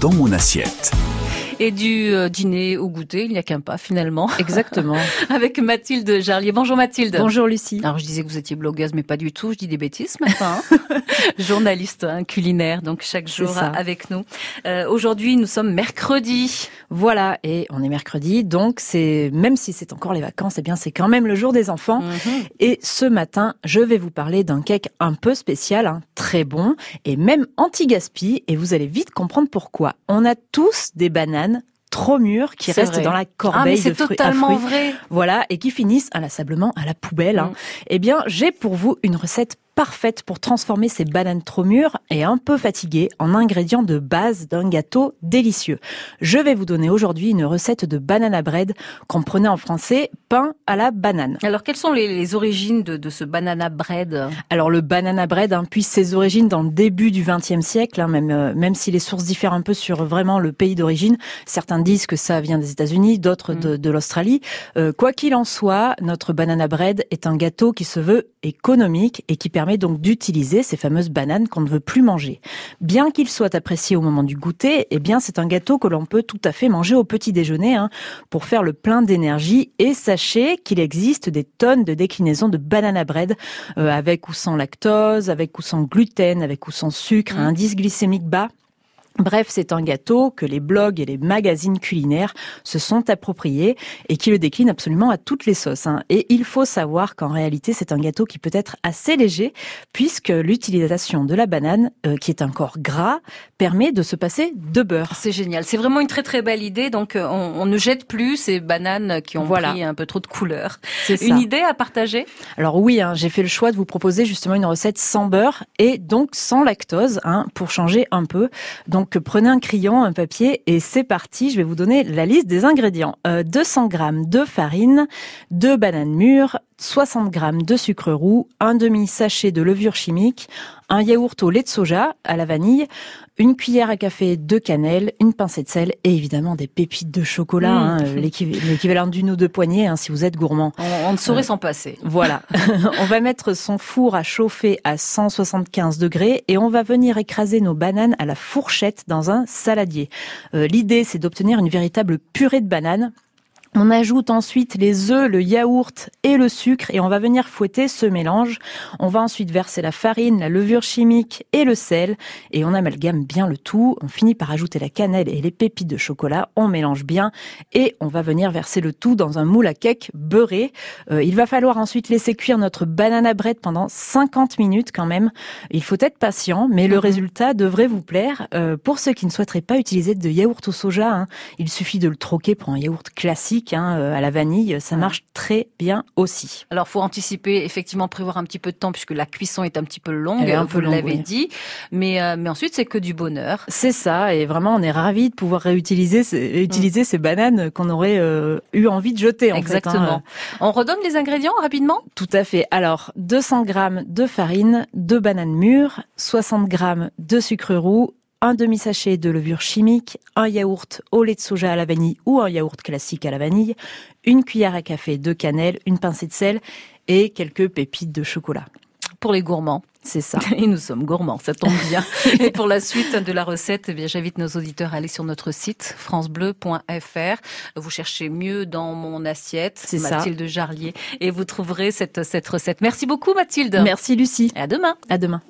dans mon assiette. Et du euh, dîner au goûter, il n'y a qu'un pas finalement. Exactement. Avec Mathilde Jarlier. Bonjour Mathilde. Bonjour Lucie. Alors je disais que vous étiez blogueuse, mais pas du tout. Je dis des bêtises maintenant. Hein. Journaliste hein, culinaire, donc chaque jour avec nous. Euh, Aujourd'hui, nous sommes mercredi. Voilà, et on est mercredi, donc c'est même si c'est encore les vacances, eh bien c'est quand même le jour des enfants. Mhm. Et ce matin, je vais vous parler d'un cake un peu spécial, hein, très bon et même anti-gaspi. Et vous allez vite comprendre pourquoi. On a tous des bananes trop mûrs qui restent dans la corbeille ah, mais c'est totalement vrai. Voilà, et qui finissent inlassablement à la poubelle. Hein. Mm. Eh bien, j'ai pour vous une recette parfaite pour transformer ces bananes trop mûres et un peu fatiguées en ingrédients de base d'un gâteau délicieux. Je vais vous donner aujourd'hui une recette de banana bread qu'on prenait en français pain à la banane. Alors quelles sont les, origines de, ce banana bread? Alors le banana bread hein, puise ses origines dans le début du XXe siècle, hein, même euh, même si les sources diffèrent un peu sur vraiment le pays d'origine. Certains disent que ça vient des États-Unis, d'autres de, mm. l'Australie. Euh, quoi qu'il en soit, notre banana bread est un gâteau qui se veut économique et qui permet permet donc d'utiliser ces fameuses bananes qu'on ne veut plus manger. Bien qu'il soit apprécié au moment du goûter, eh bien c'est un gâteau que l'on peut tout à fait manger au petit déjeuner hein, pour faire le plein d'énergie. Et sachez qu'il existe des tonnes de déclinaisons de banana bread euh, avec ou sans lactose, avec ou sans gluten, avec ou sans sucre, mmh. indice glycémique bas. Bref, c'est un gâteau que les blogs et les magazines culinaires se sont appropriés et qui le déclinent absolument à toutes les sauces. Hein. Et il faut savoir qu'en réalité, c'est un gâteau qui peut être assez léger puisque l'utilisation de la banane, euh, qui est un corps gras, permet de se passer de beurre. C'est génial. C'est vraiment une très très belle idée. Donc, euh, on, ne jette plus ces bananes qui ont pris un peu trop de couleur. C'est une idée à partager? Alors oui, hein, j'ai fait le choix de vous proposer justement une recette sans beurre et donc sans lactose hein, pour changer un peu. Donc donc prenez un crayon, un papier et c'est parti. Je vais vous donner la liste des ingrédients. 200 euh, grammes de farine, 2 bananes mûres, 60 grammes de sucre roux, un demi sachet de levure chimique, un yaourt au lait de soja à la vanille, une cuillère à café de cannelle, une pincée de sel et évidemment des pépites de chocolat, mmh. hein, l'équivalent d'une ou deux poignées hein, si vous êtes gourmand. On, ne saurait euh, s'en passer. Voilà. on va mettre son four à chauffer à 175 degrés et on va venir écraser nos bananes à la fourchette dans un saladier. Euh, l'idée, c'est d'obtenir une véritable purée de bananes on ajoute ensuite les œufs, le yaourt et le sucre et on va venir fouetter ce mélange. On va ensuite verser la farine, la levure chimique et le sel et on amalgame bien le tout. On finit par ajouter la cannelle et les pépites de chocolat. On mélange bien et on va venir verser le tout dans un moule à cake beurré. Euh, il va falloir ensuite laisser cuire notre banana bread pendant 50 minutes quand même. Il faut être patient, mais le mhm. résultat devrait vous plaire. Euh, pour ceux qui ne souhaiteraient pas utiliser de yaourt au soja, hein, il suffit de le troquer pour un yaourt classique Hein, euh, à la vanille, ça marche très bien aussi. Alors, faut anticiper, effectivement, prévoir un petit peu de temps puisque la cuisson est un petit peu longue, un vous l'avez dit. Mais, euh, mais ensuite, c'est que du bonheur. C'est ça, et vraiment, on est ravis de pouvoir réutiliser ces, utiliser ces bananes qu'on aurait euh, eu envie de jeter. En Exactement. Fait, On redonne les ingrédients rapidement? Tout à fait. Alors, 200 grammes de farine, 2 bananes mûres, 60 grammes de sucre roux, un demi-sachet de levure chimique, un yaourt au lait de soja à la vanille ou un yaourt classique à la vanille, une cuillère à café de cannelle, une pincée de sel et quelques pépites de chocolat. Pour les gourmands. C'est ça. Et nous sommes gourmands, ça tombe bien. Et pour la suite de la recette, eh bien, j'invite nos auditeurs à aller sur notre site francebleu.fr. Vous cherchez mieux dans mon assiette, c'est Mathilde Jarlier, et vous trouverez cette, cette recette. Merci beaucoup Mathilde. Merci Lucie. Et à demain. À demain.